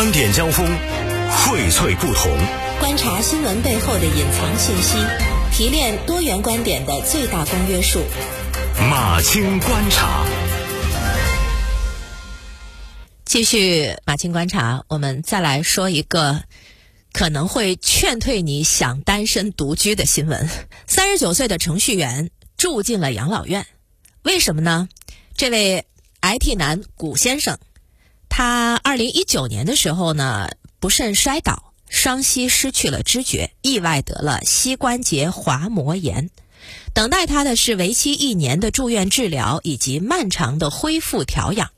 观点交锋，荟萃不同。观察新闻背后的隐藏信息，提炼多元观点的最大公约数。马青观察，继续马青观察，我们再来说一个可能会劝退你想单身独居的新闻：三十九岁的程序员住进了养老院，为什么呢？这位 IT 男古先生，他二零一九年的时候呢，不慎摔倒。双膝失去了知觉，意外得了膝关节滑膜炎，等待他的是为期一年的住院治疗以及漫长的恢复调养。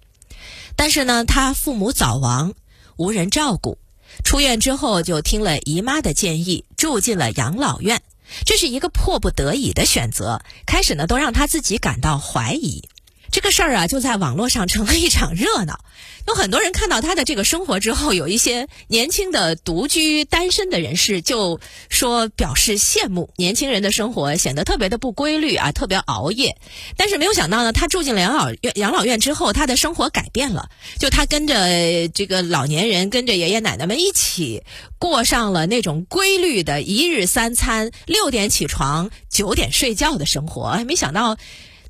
但是呢，他父母早亡，无人照顾，出院之后就听了姨妈的建议，住进了养老院。这是一个迫不得已的选择，开始呢都让他自己感到怀疑。这个事儿啊，就在网络上成了一场热闹。有很多人看到他的这个生活之后，有一些年轻的独居单身的人士就说表示羡慕年轻人的生活，显得特别的不规律啊，特别熬夜。但是没有想到呢，他住进了养老院养老院之后，他的生活改变了。就他跟着这个老年人，跟着爷爷奶奶们一起过上了那种规律的一日三餐、六点起床、九点睡觉的生活。没想到。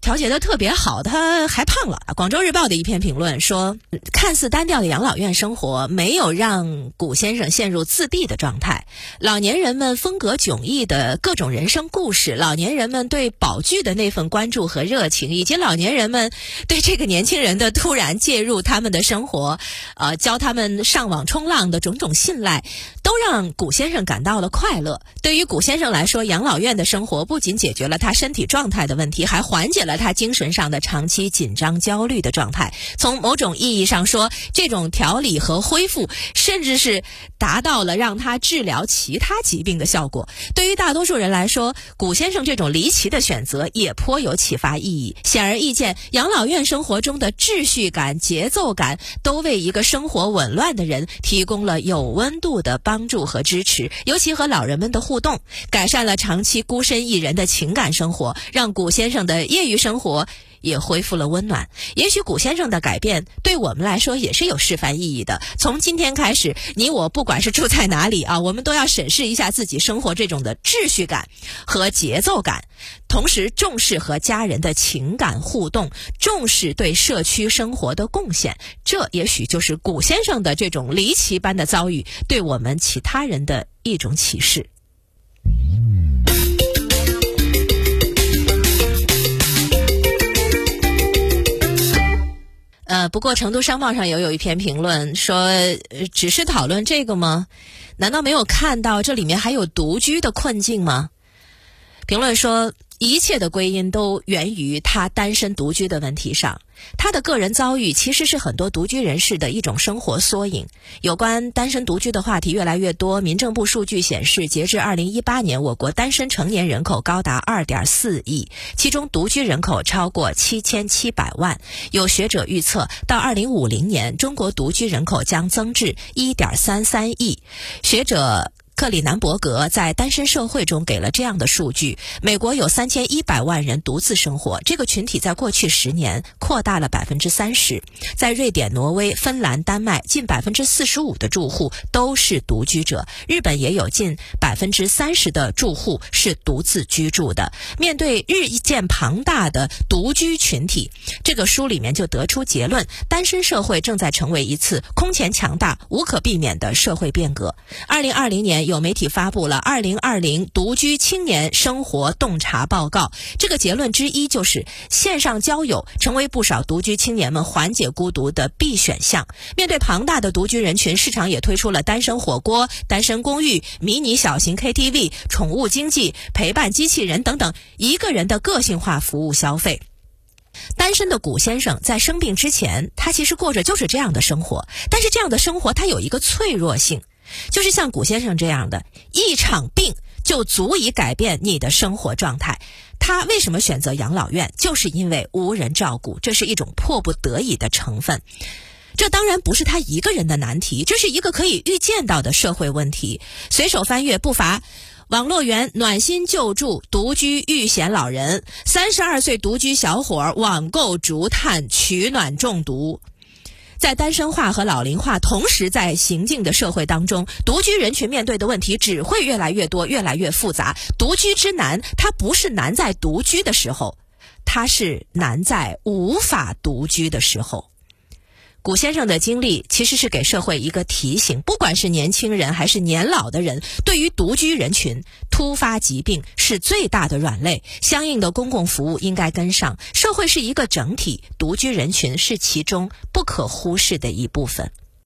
调节的特别好，他还胖了。广州日报的一篇评论说，看似单调的养老院生活没有让古先生陷入自闭的状态。老年人们风格迥异的各种人生故事，老年人们对宝具的那份关注和热情，以及老年人们对这个年轻人的突然介入他们的生活，呃，教他们上网冲浪的种种信赖，都让古先生感到了快乐。对于古先生来说，养老院的生活不仅解决了他身体状态的问题，还缓解了。他精神上的长期紧张、焦虑的状态，从某种意义上说，这种调理和恢复，甚至是达到了让他治疗其他疾病的效果。对于大多数人来说，古先生这种离奇的选择也颇有启发意义。显而易见，养老院生活中的秩序感、节奏感，都为一个生活紊乱的人提供了有温度的帮助和支持。尤其和老人们的互动，改善了长期孤身一人的情感生活，让古先生的业余。生活也恢复了温暖。也许古先生的改变对我们来说也是有示范意义的。从今天开始，你我不管是住在哪里啊，我们都要审视一下自己生活这种的秩序感和节奏感，同时重视和家人的情感互动，重视对社区生活的贡献。这也许就是古先生的这种离奇般的遭遇对我们其他人的一种启示。不过成都商报上也有一篇评论说，只是讨论这个吗？难道没有看到这里面还有独居的困境吗？评论说。一切的归因都源于他单身独居的问题上。他的个人遭遇其实是很多独居人士的一种生活缩影。有关单身独居的话题越来越多。民政部数据显示，截至二零一八年，我国单身成年人口高达二点四亿，其中独居人口超过七千七百万。有学者预测，到二零五零年，中国独居人口将增至一点三三亿。学者。克里南伯格在《单身社会》中给了这样的数据：美国有三千一百万人独自生活，这个群体在过去十年扩大了百分之三十。在瑞典、挪威、芬兰、丹麦，近百分之四十五的住户都是独居者；日本也有近百分之三十的住户是独自居住的。面对日渐庞大的独居群体，这个书里面就得出结论：单身社会正在成为一次空前强大、无可避免的社会变革。二零二零年。有媒体发布了《二零二零独居青年生活洞察报告》，这个结论之一就是线上交友成为不少独居青年们缓解孤独的必选项。面对庞大的独居人群，市场也推出了单身火锅、单身公寓、迷你小型 KTV、宠物经济、陪伴机器人等等一个人的个性化服务消费。单身的古先生在生病之前，他其实过着就是这样的生活，但是这样的生活他有一个脆弱性。就是像古先生这样的一场病就足以改变你的生活状态。他为什么选择养老院？就是因为无人照顾，这是一种迫不得已的成分。这当然不是他一个人的难题，这是一个可以预见到的社会问题。随手翻阅不乏网络园暖心救助独居遇险老人，三十二岁独居小伙网购竹炭取暖中毒。在单身化和老龄化同时在行进的社会当中，独居人群面对的问题只会越来越多、越来越复杂。独居之难，它不是难在独居的时候，它是难在无法独居的时候。古先生的经历其实是给社会一个提醒：不管是年轻人还是年老的人，对于独居人群，突发疾病是最大的软肋，相应的公共服务应该跟上。社会是一个整体，独居人群是其中不可忽视的一部分。